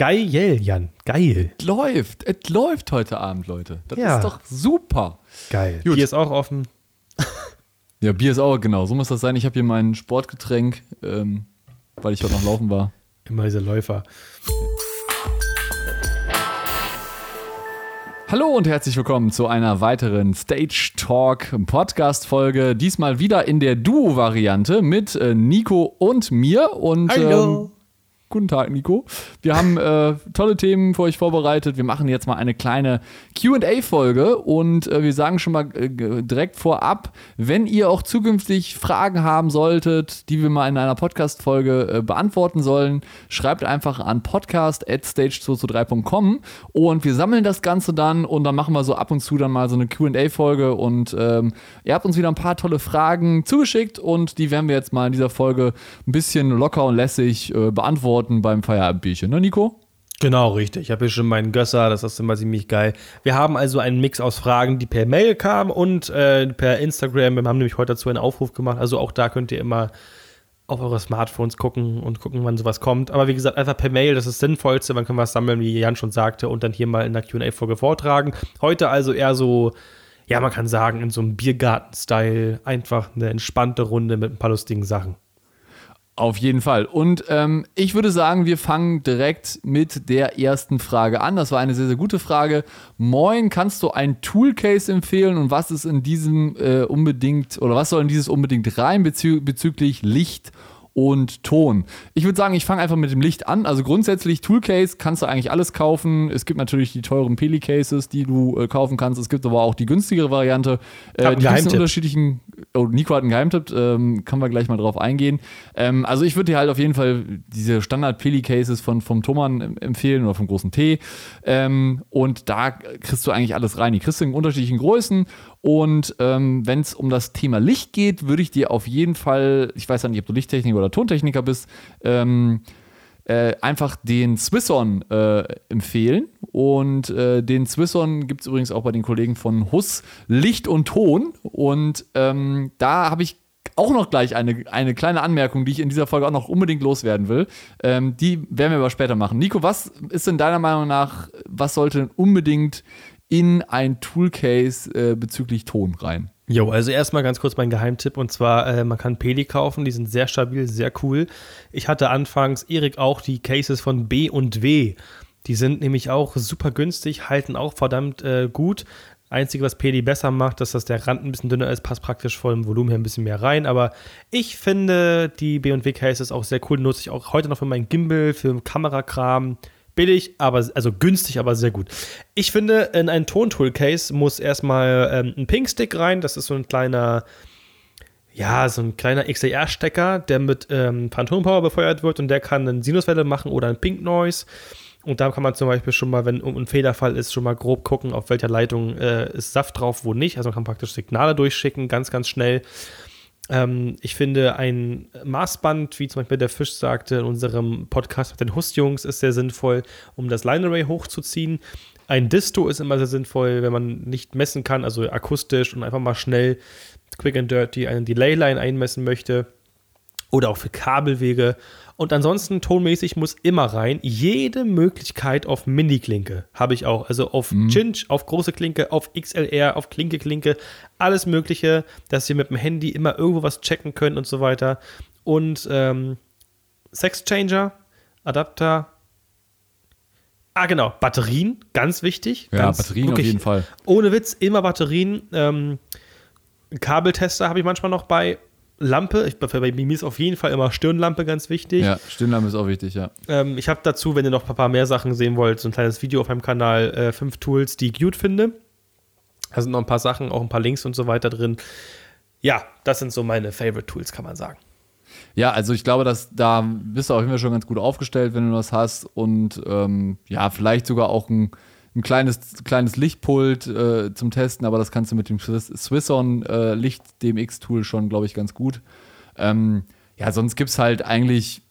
Geil, Jan. Geil. Es läuft. Es läuft heute Abend, Leute. Das Ja. ist doch super. Geil. Gut. Hier ist auch offen. Ja, Bier ist auch, genau. So muss das sein. Ich habe hier mein Sportgetränk, ähm, weil ich heute noch laufen war. Immer diese Läufer. Hallo und herzlich willkommen zu einer weiteren Stage Talk Podcast Folge. Diesmal wieder in der Duo-Variante mit äh, Nico und mir. Und Ähm, guten Tag, Nico. Wir haben äh, tolle Themen für euch vorbereitet. Wir machen jetzt mal eine kleine QA-Folge und äh, wir sagen schon mal äh, direkt vorab, wenn ihr auch zukünftig Fragen haben solltet, die wir mal in einer Podcast-Folge äh, beantworten sollen, schreibt einfach an podcast.stage223.com und wir sammeln das Ganze dann und dann machen wir so ab und zu dann mal so eine QA-Folge und ähm, ihr habt uns wieder ein paar tolle Fragen zugeschickt und die werden wir jetzt mal in dieser Folge ein bisschen locker und lässig äh, beantworten beim Feierabendbierchen, ne, Nico? Genau, richtig. Ich habe hier schon meinen Gösser, das ist immer ziemlich geil. Wir haben also einen Mix aus Fragen, die per Mail kamen und äh, per Instagram. Wir haben nämlich heute dazu einen Aufruf gemacht. Also auch da könnt ihr immer auf eure Smartphones gucken und gucken, wann sowas kommt. Aber wie gesagt, einfach per Mail, das ist das Sinnvollste. Man kann was sammeln, wie Jan schon sagte, und dann hier mal in der QA-Folge vortragen. Heute also eher so, ja, man kann sagen, in so einem Biergarten-Style. Einfach eine entspannte Runde mit ein paar lustigen Sachen. Auf jeden Fall. Und ähm, ich würde sagen, wir fangen direkt mit der ersten Frage an. Das war eine sehr, sehr gute Frage. Moin, kannst du ein Toolcase empfehlen und was ist in diesem äh, unbedingt oder was soll in dieses unbedingt rein bezü bezüglich Licht und Ton? Ich würde sagen, ich fange einfach mit dem Licht an. Also grundsätzlich Toolcase kannst du eigentlich alles kaufen. Es gibt natürlich die teuren Peli-Cases, die du äh, kaufen kannst. Es gibt aber auch die günstigere Variante. einen die Geheimtipp. unterschiedlichen. Oh, Nico hat einen Geheimtipp, ähm, können wir gleich mal drauf eingehen. Ähm, also ich würde dir halt auf jeden Fall diese Standard-Peli-Cases von, vom Thomann em- empfehlen oder vom großen T. Ähm, und da kriegst du eigentlich alles rein. Die kriegst du in unterschiedlichen Größen. Und ähm, wenn es um das Thema Licht geht, würde ich dir auf jeden Fall, ich weiß ja nicht, ob du Lichttechniker oder Tontechniker bist, ähm, äh, einfach den Swisson äh, empfehlen. Und äh, den Swisson gibt es übrigens auch bei den Kollegen von Huss Licht und Ton. Und ähm, da habe ich auch noch gleich eine, eine kleine Anmerkung, die ich in dieser Folge auch noch unbedingt loswerden will. Ähm, die werden wir aber später machen. Nico, was ist denn deiner Meinung nach, was sollte unbedingt in ein Toolcase äh, bezüglich Ton rein? Jo, also erstmal ganz kurz mein Geheimtipp und zwar, äh, man kann Peli kaufen, die sind sehr stabil, sehr cool. Ich hatte anfangs, Erik auch, die Cases von B und W. Die sind nämlich auch super günstig, halten auch verdammt äh, gut. Einzige, was Peli besser macht, ist, dass der Rand ein bisschen dünner ist, passt praktisch vom Volumen her ein bisschen mehr rein. Aber ich finde die B&W Cases auch sehr cool, nutze ich auch heute noch für meinen Gimbal, für Kamerakram. Billig, aber also günstig, aber sehr gut. Ich finde, in ein Tontool-Case muss erstmal ähm, ein Pink-Stick rein. Das ist so ein kleiner, ja, so ein kleiner XLR-Stecker, der mit ähm, Phantom Power befeuert wird und der kann eine Sinuswelle machen oder ein Pink Noise. Und da kann man zum Beispiel schon mal, wenn ein Fehlerfall ist, schon mal grob gucken, auf welcher Leitung äh, ist Saft drauf, wo nicht. Also man kann praktisch Signale durchschicken, ganz, ganz schnell. Ähm, ich finde, ein Maßband, wie zum Beispiel der Fisch sagte in unserem Podcast mit den Hustjungs, ist sehr sinnvoll, um das Line Array hochzuziehen. Ein Disto ist immer sehr sinnvoll, wenn man nicht messen kann, also akustisch und einfach mal schnell quick and dirty einen Delay-Line einmessen möchte. Oder auch für Kabelwege. Und ansonsten tonmäßig muss immer rein. Jede Möglichkeit auf Mini-Klinke habe ich auch. Also auf Cinch, auf große Klinke, auf XLR, auf Klinke-Klinke. Alles Mögliche, dass wir mit dem Handy immer irgendwo was checken können und so weiter. Und ähm, Sexchanger, Adapter. Ah, genau. Batterien, ganz wichtig. Ja, ganz, Batterien auf wirklich jeden Fall. Ohne Witz, immer Batterien. Ähm, Kabeltester habe ich manchmal noch bei. Lampe, ich, bei mir ist auf jeden Fall immer Stirnlampe ganz wichtig. Ja, Stirnlampe ist auch wichtig, ja. Ähm, ich habe dazu, wenn ihr noch ein paar mehr Sachen sehen wollt, so ein kleines Video auf meinem Kanal, äh, fünf Tools, die ich gut finde. Da sind noch ein paar Sachen, auch ein paar Links und so weiter drin. Ja, das sind so meine Favorite Tools, kann man sagen. Ja, also ich glaube, dass da bist du auf jeden Fall schon ganz gut aufgestellt, wenn du das hast. Und ähm, ja, vielleicht sogar auch ein, ein kleines, kleines Lichtpult äh, zum Testen, aber das kannst du mit dem Swiss- Swisson äh, Licht DMX-Tool schon, glaube ich, ganz gut. Ähm, ja, sonst gibt es halt eigentlich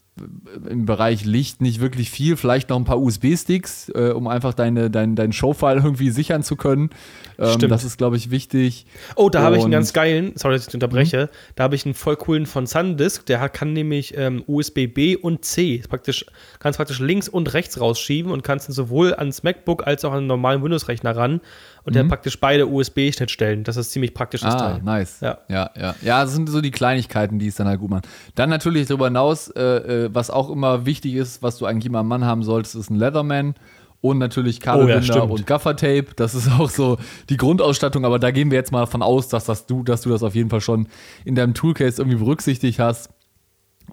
im Bereich Licht nicht wirklich viel. Vielleicht noch ein paar USB-Sticks, äh, um einfach deine, dein, dein Showfile irgendwie sichern zu können. Ähm, Stimmt. Das ist, glaube ich, wichtig. Oh, da habe ich einen ganz geilen, sorry, dass ich unterbreche, da habe ich einen voll coolen von SanDisk, der kann nämlich ähm, USB B und C, praktisch, kannst praktisch links und rechts rausschieben und kannst ihn sowohl ans MacBook als auch an einen normalen Windows-Rechner ran und der hat praktisch beide USB-Schnittstellen. Das ist ziemlich praktisch, Mhm. Ah, Teil. nice. Ja. ja, ja. Ja, das sind so die Kleinigkeiten, die es dann halt gut machen. Dann natürlich darüber hinaus, äh, äh, was auch immer wichtig ist, was du eigentlich immer am Mann haben solltest, ist ein Leatherman. Und natürlich Kabelbinder stimmt. und Gaffertape. Das ist auch so die Grundausstattung, aber da gehen wir jetzt mal davon aus, dass, das du, dass du das auf jeden Fall schon in deinem Toolcase irgendwie berücksichtigt hast.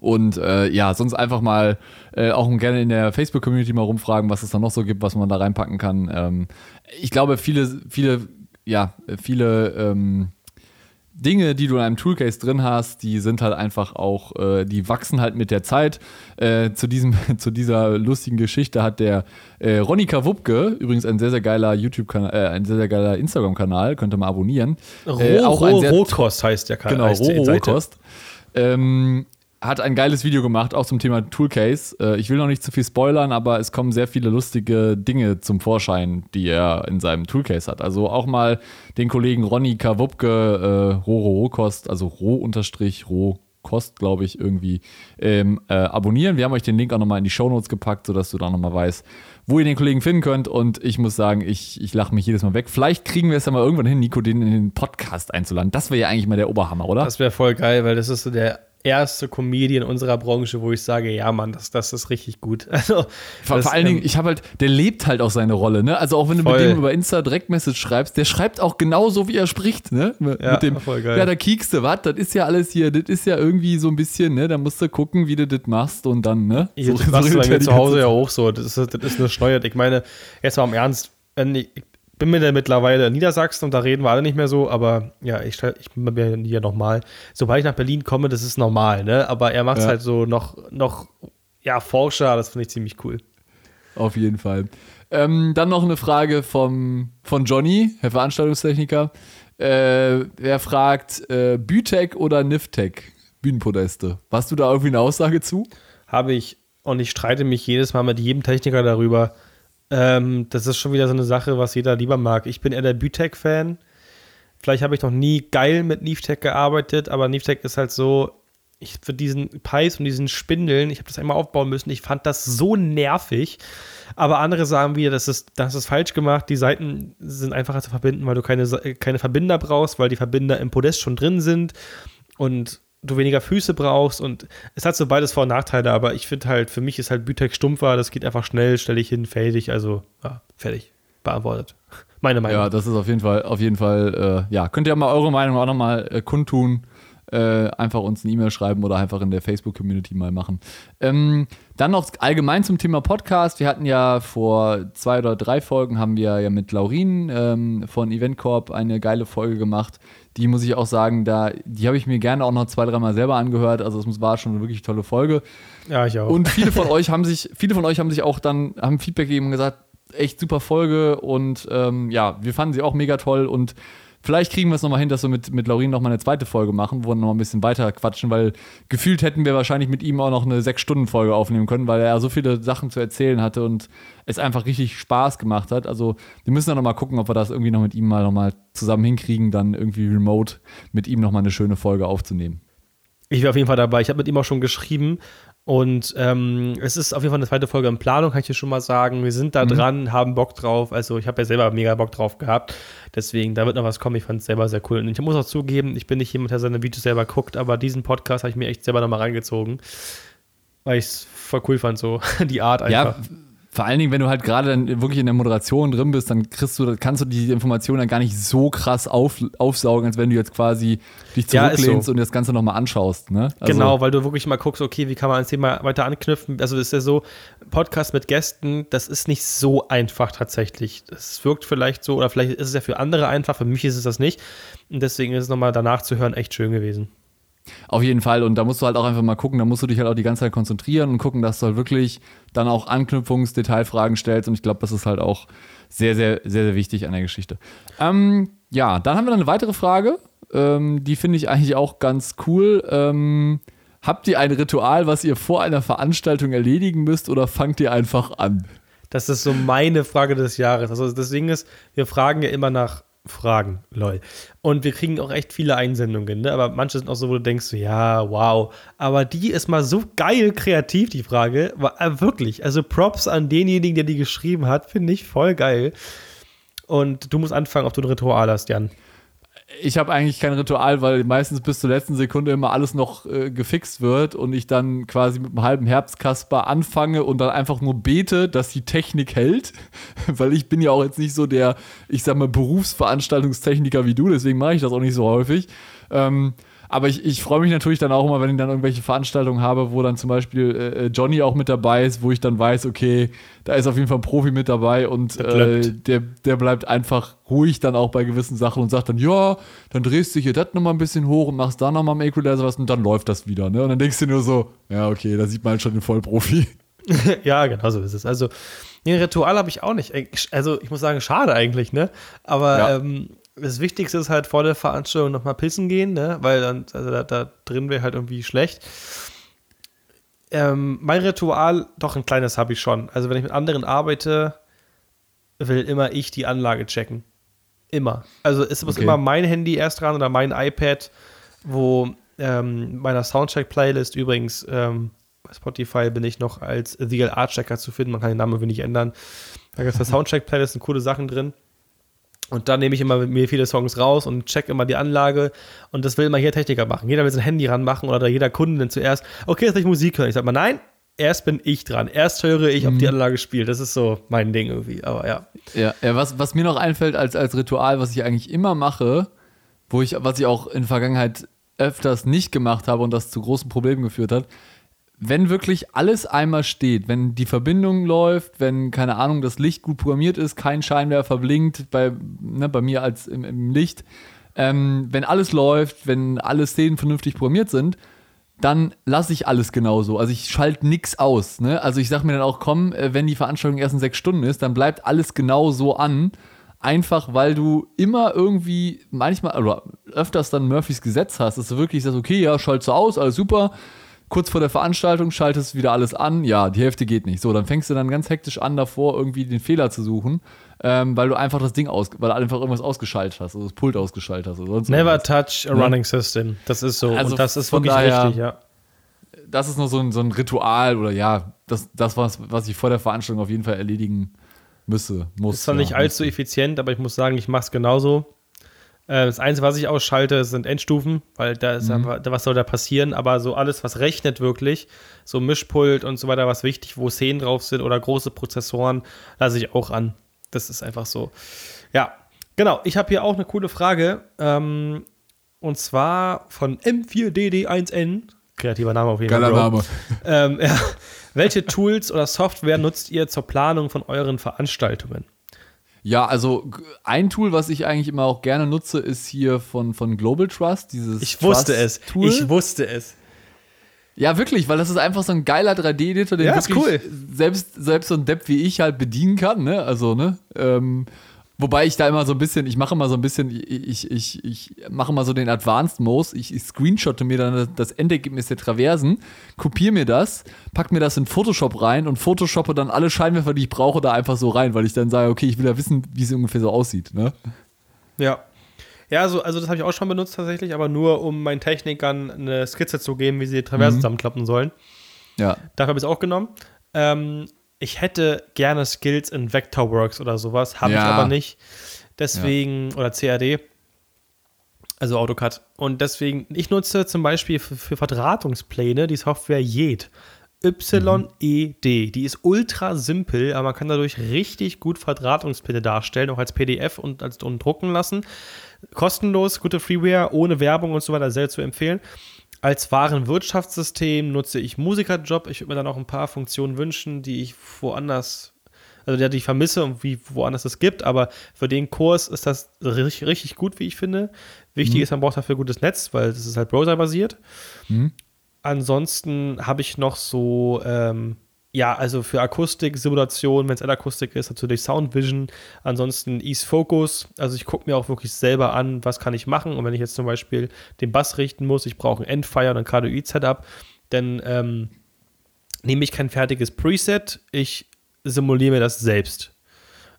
Und äh, ja, sonst einfach mal äh, auch gerne in der Facebook-Community mal rumfragen, was es da noch so gibt, was man da reinpacken kann. Ähm, ich glaube, viele, viele, ja, viele ähm, Dinge, die du in einem Toolcase drin hast, die sind halt einfach auch, äh, die wachsen halt mit der Zeit. Äh, zu, diesem, zu dieser lustigen Geschichte hat der äh, Ronika Wupke, übrigens ein sehr, sehr geiler YouTube-Kanal, äh, ein sehr, sehr geiler Instagram-Kanal, könnt ihr mal abonnieren. Roh, Äh, auch ein Roh, sehr Rohkost heißt der Kanal. Genau, Roh. Rohkost. Ähm, hat ein geiles Video gemacht, auch zum Thema Toolcase. Äh, ich will noch nicht zu viel spoilern, aber es kommen sehr viele lustige Dinge zum Vorschein, die er in seinem Toolcase hat. Also auch mal den Kollegen Ronny Kawupke, äh, Roh Rohkost, also Roh-Roh Kost, glaube ich, irgendwie ähm, äh, abonnieren. Wir haben euch den Link auch nochmal in die Shownotes gepackt, sodass du da nochmal weißt, wo ihr den Kollegen finden könnt. Und ich muss sagen, ich, ich lache mich jedes Mal weg. Vielleicht kriegen wir es ja mal irgendwann hin, Nico, den in den Podcast einzuladen. Das wäre ja eigentlich mal der Oberhammer, oder? Das wäre voll geil, weil das ist so der erste Comedian unserer Branche, wo ich sage, ja, Mann, das, das ist richtig gut. Also, Vor, das, vor allen Dingen, ähm, ich habe halt, der lebt halt auch seine Rolle, ne? Also auch wenn du Voll. mit dem über Insta Direktmessage schreibst, der schreibt auch genauso, wie er spricht, ne? Mit Ja, mit dem, voll geil. ja, da kiekst du, was? Das ist ja alles hier, das ist ja irgendwie so ein bisschen, ne? Da musst du gucken, wie du das machst und dann, ne? So- so, machst so du bei mir zu Hause ja auch so. Das ist, das ist eine Steuert. Ich meine, jetzt mal im Ernst, ich bin mir ja mittlerweile in Niedersachsen und da reden wir alle nicht mehr so, aber ja, ich, ich bin mir hier nochmal. Sobald ich nach Berlin komme, das ist normal, ne? Aber er macht es Ja. halt so noch, noch, ja, forscher, das finde ich ziemlich cool. Auf jeden Fall. Ähm, dann noch eine Frage vom, von Johnny, Herr Veranstaltungstechniker. Äh, er fragt, äh, Bütek oder Niftec? Bühnenpodeste. Hast du da irgendwie eine Aussage zu? Habe ich und ich streite mich jedes Mal mit jedem Techniker darüber. Ähm, das ist schon wieder so eine Sache, was jeder lieber mag. Ich bin eher der Bütek-Fan. Vielleicht habe ich noch nie geil mit Nivtech gearbeitet, aber Nivtech ist halt so, ich für diesen Pies und diesen Spindeln, ich habe das einmal aufbauen müssen, ich fand das so nervig. Aber andere sagen wieder, das ist, das ist falsch gemacht. Die Seiten sind einfacher zu verbinden, weil du keine, Sa- keine Verbinder brauchst, weil die Verbinder im Podest schon drin sind und du weniger Füße brauchst. Und es hat so beides Vor- und Nachteile, aber ich finde halt, für mich ist halt Bütek stumpfer, das geht einfach schnell, stelle ich hin, fertig. Also, ja, fertig. Beantwortet. Meine Meinung. Ja, das ist auf jeden Fall, auf jeden Fall, äh, ja, könnt ihr mal eure Meinung auch nochmal äh, kundtun. Äh, einfach uns eine E-Mail schreiben oder einfach in der Facebook-Community mal machen. Ähm, dann noch allgemein zum Thema Podcast. Wir hatten ja vor zwei oder drei Folgen haben wir ja mit Laurin ähm, von Eventcorp eine geile Folge gemacht. Die muss ich auch sagen, da, die habe ich mir gerne auch noch zwei, dreimal selber angehört. Also es war schon eine wirklich tolle Folge. ja ich auch. Und viele von euch haben sich, viele von euch haben sich auch dann, haben Feedback gegeben und gesagt, echt super Folge und ähm, ja, wir fanden sie auch mega toll und vielleicht kriegen wir es nochmal hin, dass wir mit, mit Laurin nochmal eine zweite Folge machen, wo wir nochmal ein bisschen weiter quatschen, weil gefühlt hätten wir wahrscheinlich mit ihm auch noch eine Sechs-Stunden-Folge aufnehmen können, weil er so viele Sachen zu erzählen hatte und es einfach richtig Spaß gemacht hat. Also wir müssen dann nochmal gucken, ob wir das irgendwie noch mit ihm mal nochmal zusammen hinkriegen, dann irgendwie remote mit ihm nochmal eine schöne Folge aufzunehmen. Ich wäre auf jeden Fall dabei. Ich habe mit ihm auch schon geschrieben. Und ähm, es ist auf jeden Fall eine zweite Folge in Planung, kann ich dir schon mal sagen. Wir sind da Mhm. dran, haben Bock drauf. Also ich habe ja selber mega Bock drauf gehabt. Deswegen, da wird noch was kommen. Ich fand es selber sehr cool. Und ich muss auch zugeben, ich bin nicht jemand, der seine Videos selber guckt, aber diesen Podcast habe ich mir echt selber nochmal reingezogen. Weil ich es voll cool fand, so die Art einfach. Ja, vor allen Dingen, wenn du halt gerade dann wirklich in der Moderation drin bist, dann kriegst du, kannst du die Informationen dann gar nicht so krass auf, aufsaugen, als wenn du jetzt quasi dich Ja, zurücklehnst so. und das Ganze nochmal anschaust. Ne? Also, Genau, weil du wirklich mal guckst, okay, wie kann man ans Thema weiter anknüpfen. Also das ist ja so, Podcast mit Gästen, das ist nicht so einfach tatsächlich. Es wirkt vielleicht so, oder vielleicht ist es ja für andere einfach, für mich ist es das nicht. Und deswegen ist es nochmal danach zu hören echt schön gewesen. Auf jeden Fall. Und da musst du halt auch einfach mal gucken, da musst du dich halt auch die ganze Zeit konzentrieren und gucken, dass du halt wirklich dann auch Anknüpfungs-Detailfragen stellst. Und ich glaube, das ist halt auch sehr, sehr, sehr, sehr wichtig an der Geschichte. Ähm, ja, dann haben wir noch eine weitere Frage. Ähm, die finde ich eigentlich auch ganz cool. Ähm, Habt ihr ein Ritual, was ihr vor einer Veranstaltung erledigen müsst oder fangt ihr einfach an? Das ist so meine Frage des Jahres. Also das Ding ist, wir fragen ja immer nach Fragen, lol. Und wir kriegen auch echt viele Einsendungen, ne? aber manche sind auch so, wo du denkst, ja, wow. Aber die ist mal so geil kreativ, die Frage. War, äh, wirklich. Also Props an denjenigen, der die geschrieben hat, finde ich voll geil. Und du musst anfangen, ob du ein Ritual hast, Jan ich habe eigentlich kein Ritual, weil meistens bis zur letzten Sekunde immer alles noch äh, gefixt wird und ich dann quasi mit einem halben Herbstkasper anfange und dann einfach nur bete, dass die Technik hält. weil ich bin ja auch jetzt nicht so der, ich sag mal, Berufsveranstaltungstechniker wie du, deswegen mache ich das auch nicht so häufig. Ähm, aber ich, ich freue mich natürlich dann auch immer, wenn ich dann irgendwelche Veranstaltungen habe, wo dann zum Beispiel äh, äh, Johnny auch mit dabei ist, wo ich dann weiß, okay, da ist auf jeden Fall ein Profi mit dabei und äh, der, der bleibt einfach ruhig dann auch bei gewissen Sachen und sagt dann, ja, dann drehst du hier das nochmal ein bisschen hoch und machst da nochmal im Equalizer was und dann läuft das wieder. Ne? Und dann denkst du nur so, ja, okay, da sieht man halt schon den Vollprofi. ja, genau so ist es. Also, ein Ritual habe ich auch nicht. Also, ich muss sagen, schade eigentlich, ne? Aber ja. ähm, das Wichtigste ist halt vor der Veranstaltung nochmal pissen gehen, ne? weil dann, also da, da drin wäre halt irgendwie schlecht. Ähm, mein Ritual, doch ein kleines habe ich schon. Also wenn ich mit anderen arbeite, will immer ich die Anlage checken. Immer. Also es muss okay. immer mein Handy erst dran oder mein iPad, wo ähm, meiner Soundcheck-Playlist übrigens ähm, bei Spotify bin ich noch als The Art Checker zu finden. Man kann den Namen nicht ändern. Da gibt es Soundcheck-Playlist sind coole Sachen drin. Und dann nehme ich immer mit mir viele Songs raus und check immer die Anlage. Und das will immer jeder Techniker machen. Jeder will sein Handy ranmachen oder jeder Kunde dann zuerst, okay, jetzt will ich Musik hören. Ich sage mal, nein, erst bin ich dran. Erst höre ich, ob mhm. die Anlage spielt. Das ist so mein Ding irgendwie. Aber ja. Ja, ja was, was mir noch einfällt als, als Ritual, was ich eigentlich immer mache, wo ich, was ich auch in der Vergangenheit öfters nicht gemacht habe und das zu großen Problemen geführt hat, wenn wirklich alles einmal steht, wenn die Verbindung läuft, wenn, keine Ahnung, das Licht gut programmiert ist, kein Scheinwerfer blinkt, bei, ne, bei mir als im, im Licht, ähm, wenn alles läuft, wenn alle Szenen vernünftig programmiert sind, dann lasse ich alles genauso. Also ich schalte nichts aus. Ne? Also ich sage mir dann auch, komm, äh, wenn die Veranstaltung erst in sechs Stunden ist, dann bleibt alles genau so an. Einfach weil du immer irgendwie manchmal oder öfters dann Murphys Gesetz hast, dass du wirklich sagst, okay, ja, schalte so aus, alles super kurz vor der Veranstaltung schaltest wieder alles an, ja, die Hälfte geht nicht. So, dann fängst du dann ganz hektisch an, davor irgendwie den Fehler zu suchen, ähm, weil du einfach das Ding aus, weil du einfach irgendwas ausgeschaltet hast, also das Pult ausgeschaltet hast. Oder Never irgendwas. touch a running system. Das ist so. Also Und das ist wirklich daher, richtig, ja. Das ist nur so ein, so ein Ritual oder ja, das, das was, was ich vor der Veranstaltung auf jeden Fall erledigen müsse, muss. Ist zwar ja, nicht allzu effizient, aber ich muss sagen, ich mache es genauso. Äh, das Einzige, was ich ausschalte, sind Endstufen, weil da ist mhm. was soll da passieren, aber so alles, was rechnet wirklich, so Mischpult und so weiter, was wichtig, wo Szenen drauf sind oder große Prozessoren, lasse ich auch an. Das ist einfach so. Ja, genau. Ich habe hier auch eine coole Frage. Ähm, und zwar von M4DD1N. Kreativer Name auf jeden Fall. Geiler Name. Ähm, ja. Welche Tools oder Software nutzt ihr zur Planung von euren Veranstaltungen? Ja, also ein Tool, was ich eigentlich immer auch gerne nutze, ist hier von, von Global Trust, dieses Ich wusste es. Tool. Ich wusste es. Ja, wirklich, weil das ist einfach so ein geiler 3D-Editor, den ja, wirklich cool. selbst, selbst so ein Depp wie ich halt bedienen kann, ne? Also, ne? Ähm, Wobei ich da immer so ein bisschen, ich mache immer so ein bisschen, ich, ich, ich mache mal so den Advanced Mode, ich, ich screenshotte mir dann das Endergebnis der Traversen, kopiere mir das, pack mir das in Photoshop rein und photoshoppe dann alle Scheinwerfer, die ich brauche, da einfach so rein, weil ich dann sage, okay, ich will ja wissen, wie es ungefähr so aussieht, ne? Ja. Ja, also, also das habe ich auch schon benutzt tatsächlich, aber nur um meinen Technikern eine Skizze zu geben, wie sie die Traversen mhm. zusammenklappen sollen. Ja. Dafür habe ich es auch genommen. Ähm, ich hätte gerne Skills in Vectorworks oder sowas, habe ja. ich aber nicht. Deswegen, ja. oder CAD, also AutoCAD. Und deswegen, ich nutze zum Beispiel für, für Verdrahtungspläne die Software YED. Y-E-D. Die ist ultra simpel, aber man kann dadurch richtig gut Verdrahtungspläne darstellen, auch als PDF und als und drucken lassen. Kostenlos, gute Freeware, ohne Werbung und so weiter, sehr zu empfehlen. Als Warenwirtschaftssystem nutze ich Musikerjob. Ich würde mir dann auch ein paar Funktionen wünschen, die ich woanders, also die ich vermisse und wie woanders es gibt. Aber für den Kurs ist das richtig, richtig gut, wie ich finde. Wichtig mhm. ist, man braucht dafür gutes Netz, weil das ist halt browserbasiert. Mhm. Ansonsten habe ich noch so ähm, ja, also für Akustik, Simulation, wenn es Akustik ist, natürlich Sound Vision. Ansonsten Ease Focus. Also ich gucke mir auch wirklich selber an, was kann ich machen. Und wenn ich jetzt zum Beispiel den Bass richten muss, ich brauche ein Endfire und ein Cardioid-Setup, Dann ähm, nehme ich kein fertiges Preset, ich simuliere mir das selbst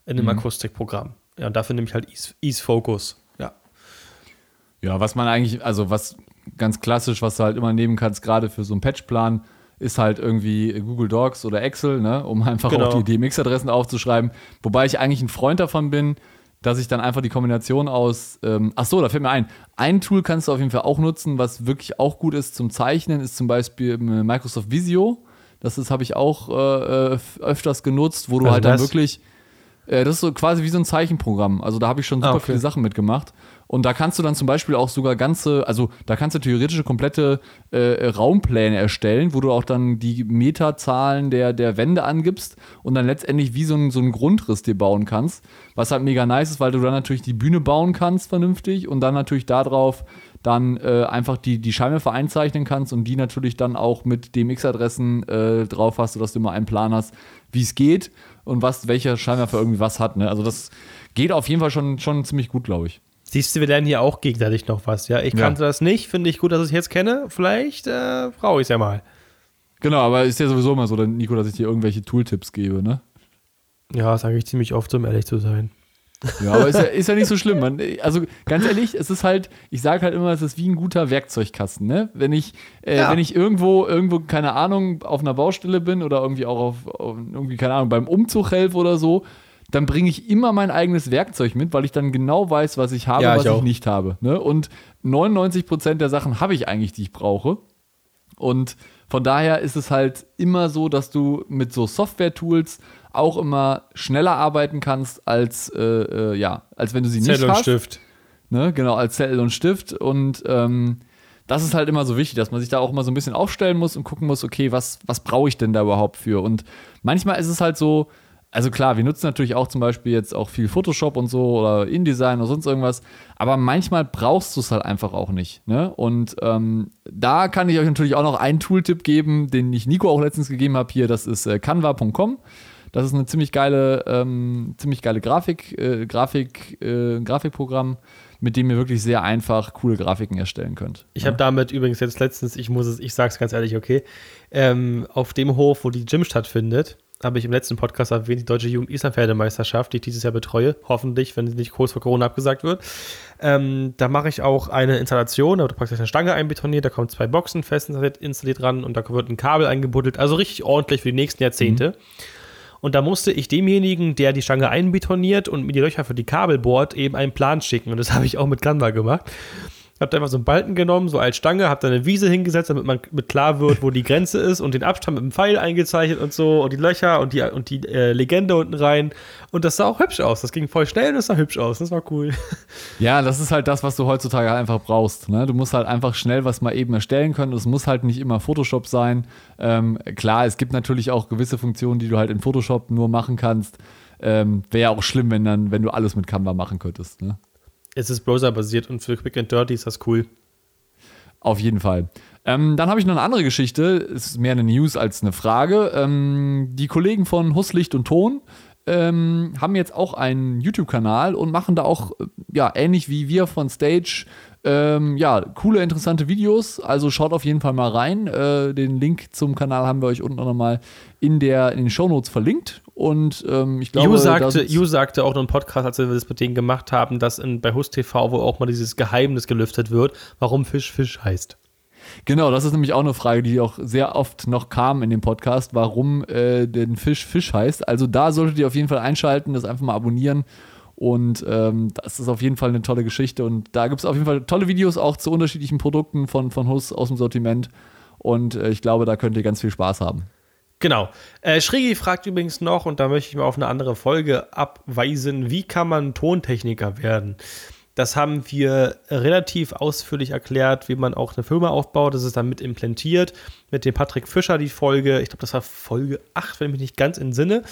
in einem mhm. Akustikprogramm. Ja, und dafür nehme ich halt Ease, Ease Focus. Ja. Ja, was man eigentlich, also was ganz klassisch, was du halt immer nehmen kannst, gerade für so einen Patchplan, ist halt irgendwie Google Docs oder Excel, ne, um einfach genau. auch die DMX-Adressen aufzuschreiben. Wobei ich eigentlich ein Freund davon bin, dass ich dann einfach die Kombination aus, ähm, ach so, da fällt mir ein, ein Tool kannst du auf jeden Fall auch nutzen, was wirklich auch gut ist zum Zeichnen, ist zum Beispiel Microsoft Visio. Das habe ich auch äh, äh, öfters genutzt, wo du also halt dann wirklich äh, das ist so quasi wie so ein Zeichenprogramm. Also da habe ich schon super ah, okay. viele Sachen mitgemacht. Und da kannst du dann zum Beispiel auch sogar ganze, also da kannst du theoretisch komplette äh, Raumpläne erstellen, wo du auch dann die Meterzahlen der, der Wände angibst und dann letztendlich wie so ein, so ein Grundriss dir bauen kannst. Was halt mega nice ist, weil du dann natürlich die Bühne bauen kannst vernünftig und dann natürlich darauf dann äh, einfach die, die Scheinwerfer einzeichnen kannst und die natürlich dann auch mit DMX-Adressen äh, drauf hast, sodass du immer einen Plan hast, wie es geht und was, welcher Scheinwerfer irgendwie was hat. Ne? Also das geht auf jeden Fall schon, schon ziemlich gut, glaube ich. Siehst du, wir lernen hier auch gegenseitig noch was, ja? Ich ja. kannte das nicht, finde ich gut, dass ich es jetzt kenne. Vielleicht äh, brauche ich es ja mal. Genau, aber ist ja sowieso mal so, Nico, dass ich dir irgendwelche Tooltips gebe, ne? Ja, sage ich ziemlich oft, um ehrlich zu sein. Ja, aber ist ja, ist ja nicht so schlimm. Man, also ganz ehrlich, es ist halt, ich sage halt immer, es ist wie ein guter Werkzeugkasten. Ne? Wenn, ich, äh, ja. wenn ich irgendwo, irgendwo, keine Ahnung, auf einer Baustelle bin oder irgendwie auch auf, auf irgendwie, keine Ahnung, beim Umzug helfe oder so, dann bringe ich immer mein eigenes Werkzeug mit, weil ich dann genau weiß, was ich habe, ja, was ich, ich nicht habe. Ne? Und 99% der Sachen habe ich eigentlich, die ich brauche. Und von daher ist es halt immer so, dass du mit so Software-Tools auch immer schneller arbeiten kannst, als, äh, äh, ja, als wenn du sie Zettel nicht hast. Zettel und Stift. Ne? Genau, als Zettel und Stift. Und ähm, das ist halt immer so wichtig, dass man sich da auch immer so ein bisschen aufstellen muss und gucken muss, okay, was, was brauche ich denn da überhaupt für? Und manchmal ist es halt so, also klar, wir nutzen natürlich auch zum Beispiel jetzt auch viel Photoshop und so oder InDesign oder sonst irgendwas, aber manchmal brauchst du es halt einfach auch nicht. Ne? Und ähm, da kann ich euch natürlich auch noch einen Tooltip geben, den ich Nico auch letztens gegeben habe hier, das ist äh, canva.com. Das ist eine ziemlich geile, ähm, ziemlich geile Grafik, äh, Grafik, äh, Grafikprogramm, mit dem ihr wirklich sehr einfach coole Grafiken erstellen könnt. Ich ja? habe damit übrigens jetzt letztens, ich muss es, ich sag's ganz ehrlich, okay, ähm, auf dem Hof, wo die Gym stattfindet, habe ich im letzten Podcast erwähnt, die Deutsche Jugend Islandpferdemeisterschaft, die ich dieses Jahr betreue, hoffentlich, wenn sie nicht kurz vor Corona abgesagt wird. Ähm, da mache ich auch eine Installation, da wird praktisch eine Stange einbetoniert, da kommen zwei Boxen fest installiert, ran und da wird ein Kabel eingebuddelt, also richtig ordentlich für die nächsten Jahrzehnte. Mhm. Und da musste ich demjenigen, der die Stange einbetoniert und mir die Löcher für die Kabel bohrt, eben einen Plan schicken. Und das habe ich auch mit Canva gemacht. Hab da einfach so einen Balken genommen, so als Stange, hab da eine Wiese hingesetzt, damit man mit klar wird, wo die Grenze ist und den Abstand mit dem Pfeil eingezeichnet und so und die Löcher und die, und die äh, Legende unten rein. Und das sah auch hübsch aus. Das ging voll schnell und das sah hübsch aus. Das war cool. Ja, das ist halt das, was du heutzutage einfach brauchst. Ne? Du musst halt einfach schnell was mal eben erstellen können. Es muss halt nicht immer Photoshop sein. Ähm, klar, es gibt natürlich auch gewisse Funktionen, die du halt in Photoshop nur machen kannst. Ähm, Wäre ja auch schlimm, wenn dann, wenn du alles mit Canva machen könntest. Ne? Es ist Browser-basiert und für Quick and Dirty ist das cool. Auf jeden Fall. Ähm, dann habe ich noch eine andere Geschichte. Es ist mehr eine News als eine Frage. Ähm, die Kollegen von Husslicht und Ton ähm, haben jetzt auch einen YouTube-Kanal und machen da auch, äh, ja, ähnlich wie wir von Stage, ähm, ja, coole, interessante Videos. Also schaut auf jeden Fall mal rein. Äh, den Link zum Kanal haben wir euch unten nochmal in, in den Shownotes verlinkt. Und ähm, ich glaube, Ju sagte, Ju sagte auch noch im Podcast, als wir das mit denen gemacht haben, dass in, bei Hust TV wo auch mal dieses Geheimnis gelüftet wird, warum Fisch Fisch heißt. Genau, das ist nämlich auch eine Frage, die auch sehr oft noch kam in dem Podcast, warum äh, denn Fisch Fisch heißt. Also da solltet ihr auf jeden Fall einschalten, das einfach mal abonnieren. Und ähm, das ist auf jeden Fall eine tolle Geschichte. Und da gibt es auf jeden Fall tolle Videos auch zu unterschiedlichen Produkten von, von Hus aus dem Sortiment. Und äh, ich glaube, da könnt ihr ganz viel Spaß haben. Genau. Äh, Schrigi fragt übrigens noch, und da möchte ich mal auf eine andere Folge abweisen, wie kann man Tontechniker werden? Das haben wir relativ ausführlich erklärt, wie man auch eine Firma aufbaut. Das ist dann mit implantiert. Mit dem Patrick Fischer die Folge, ich glaube, das war Folge 8, wenn ich mich nicht ganz entsinne.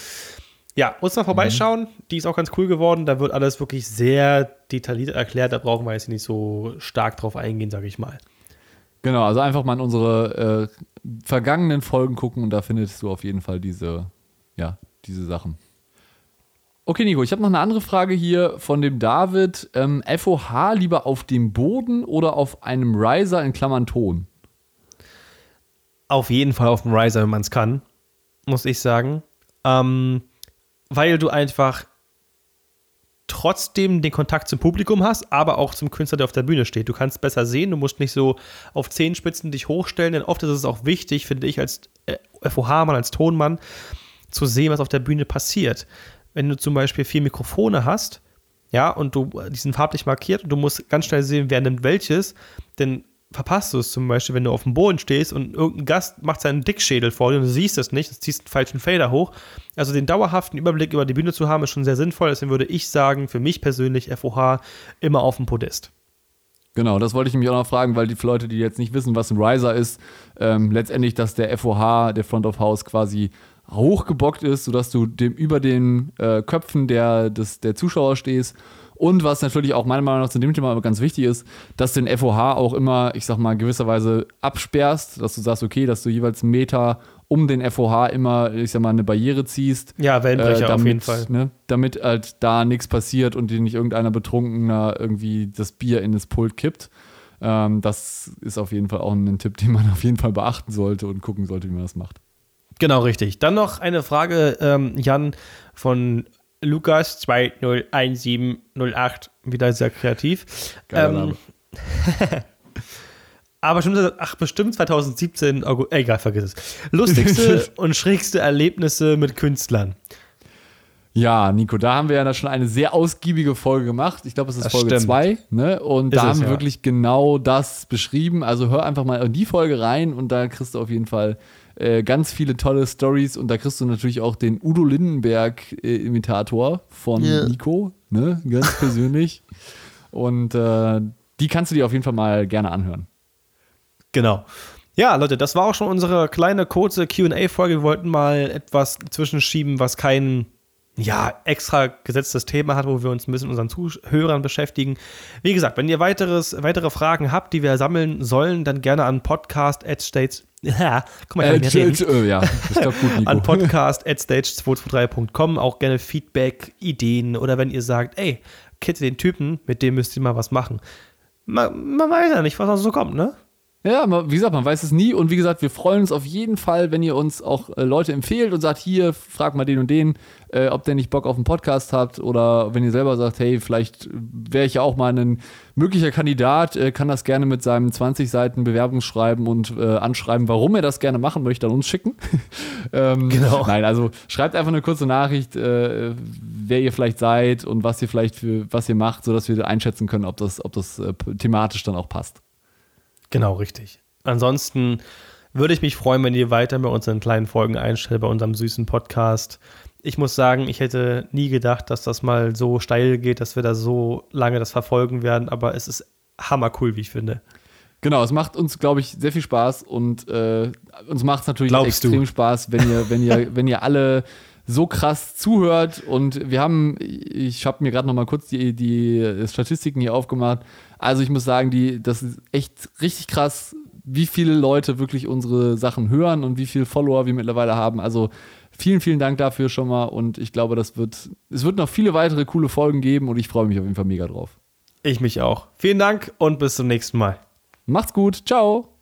Ja, muss mal vorbeischauen. Mhm. Die ist auch ganz cool geworden. Da wird alles wirklich sehr detailliert erklärt. Da brauchen wir jetzt nicht so stark drauf eingehen, sage ich mal. Genau, also einfach mal in unsere äh, vergangenen Folgen gucken und da findest du auf jeden Fall diese, ja, diese Sachen. Okay, Nico, ich habe noch eine andere Frage hier von dem David. Ähm, FOH lieber auf dem Boden oder auf einem Riser in Klammern Ton? auf jeden Fall auf dem Riser, wenn man es kann, muss ich sagen. Ähm, weil du einfach trotzdem den Kontakt zum Publikum hast, aber auch zum Künstler, der auf der Bühne steht. Du kannst besser sehen, du musst nicht so auf Zehenspitzen dich hochstellen, denn oft ist es auch wichtig, finde ich, als FOH-Mann, als Tonmann, zu sehen, was auf der Bühne passiert. Wenn du zum Beispiel vier Mikrofone hast, ja, und du, die sind farblich markiert und du musst ganz schnell sehen, wer nimmt welches, dann verpasst du es zum Beispiel, wenn du auf dem Boden stehst und irgendein Gast macht seinen Dickschädel vor dir und du siehst es nicht, du ziehst einen falschen Fader hoch. Also den dauerhaften Überblick über die Bühne zu haben, ist schon sehr sinnvoll. Deswegen würde ich sagen, für mich persönlich FOH immer auf dem Podest. Genau, das wollte ich mich auch noch fragen, weil die Leute, die jetzt nicht wissen, was ein Riser ist, ähm, letztendlich, dass der FOH, der Front of House, quasi hochgebockt ist, sodass du dem über den äh, Köpfen der, des, der Zuschauer stehst und was natürlich auch meiner Meinung nach zu dem Thema ganz wichtig ist, dass du den FOH auch immer, ich sag mal, gewisserweise absperrst, dass du sagst, okay, dass du jeweils einen Meter um den FOH immer, ich sag mal, eine Barriere ziehst. Ja, Wellenbrecher äh, damit, auf jeden Fall. Ne, damit halt da nichts passiert und dir nicht irgendeiner Betrunkener irgendwie das Bier in das Pult kippt. Ähm, das ist auf jeden Fall auch ein Tipp, den man auf jeden Fall beachten sollte und gucken sollte, wie man das macht. Genau, richtig. Dann noch eine Frage, ähm, Jan, von Lukas 201708, wieder sehr kreativ. Ähm, aber bestimmt, ach, bestimmt 2017, August, egal, vergiss es. Lustigste und schrägste Erlebnisse mit Künstlern. Ja, Nico, da haben wir ja schon eine sehr ausgiebige Folge gemacht. Ich glaube, es ist das Folge 2. Ne? Und ist da haben wir ja. wirklich genau das beschrieben. Also hör einfach mal in die Folge rein und da kriegst du auf jeden Fall äh, ganz viele tolle Stories und da kriegst du natürlich auch den Udo Lindenberg-Imitator äh, von yeah. Nico, ne? ganz persönlich. und äh, die kannst du dir auf jeden Fall mal gerne anhören. Genau. Ja, Leute, das war auch schon unsere kleine kurze QA-Folge. Wir wollten mal etwas zwischenschieben, was kein ja, extra gesetztes Thema hat, wo wir uns ein bisschen unseren Zuhörern beschäftigen. Wie gesagt, wenn ihr weiteres, weitere Fragen habt, die wir sammeln sollen, dann gerne an podcast at states ja, guck mal, ich äh, äh, ja, ich glaub gut, Nico. An podcast at stage223.com auch gerne Feedback, Ideen oder wenn ihr sagt, ey, kennt ihr den Typen, mit dem müsst ihr mal was machen. Man, man weiß ja nicht, was da so kommt, ne? Ja, wie gesagt, man weiß es nie. Und wie gesagt, wir freuen uns auf jeden Fall, wenn ihr uns auch äh, Leute empfehlt und sagt, hier, frag mal den und den, äh, ob der nicht Bock auf einen Podcast hat. Oder wenn ihr selber sagt, hey, vielleicht wäre ich ja auch mal ein möglicher Kandidat, äh, kann das gerne mit seinem 20 Seiten Bewerbungsschreiben und äh, anschreiben, warum er das gerne machen möchte, an uns schicken. ähm, genau. Nein, also schreibt einfach eine kurze Nachricht, äh, wer ihr vielleicht seid und was ihr vielleicht für was ihr macht, sodass wir einschätzen können, ob das, ob das thematisch dann auch passt. Genau, richtig. Ansonsten würde ich mich freuen, wenn ihr weiter bei unseren kleinen Folgen einstellt, bei unserem süßen Podcast. Ich muss sagen, ich hätte nie gedacht, dass das mal so steil geht, dass wir da so lange das verfolgen werden, aber es ist hammercool, wie ich finde. Genau, es macht uns, glaube ich, sehr viel Spaß und äh, uns macht es natürlich Glaubst extrem du? Spaß, wenn ihr, wenn ihr, wenn ihr alle so krass zuhört und wir haben, ich habe mir gerade noch mal kurz die, die Statistiken hier aufgemacht. Also ich muss sagen, die, das ist echt richtig krass, wie viele Leute wirklich unsere Sachen hören und wie viele Follower wir mittlerweile haben. Also vielen, vielen Dank dafür schon mal und ich glaube, das wird, es wird noch viele weitere coole Folgen geben und ich freue mich auf jeden Fall mega drauf. Ich mich auch. Vielen Dank und bis zum nächsten Mal. Macht's gut. Ciao.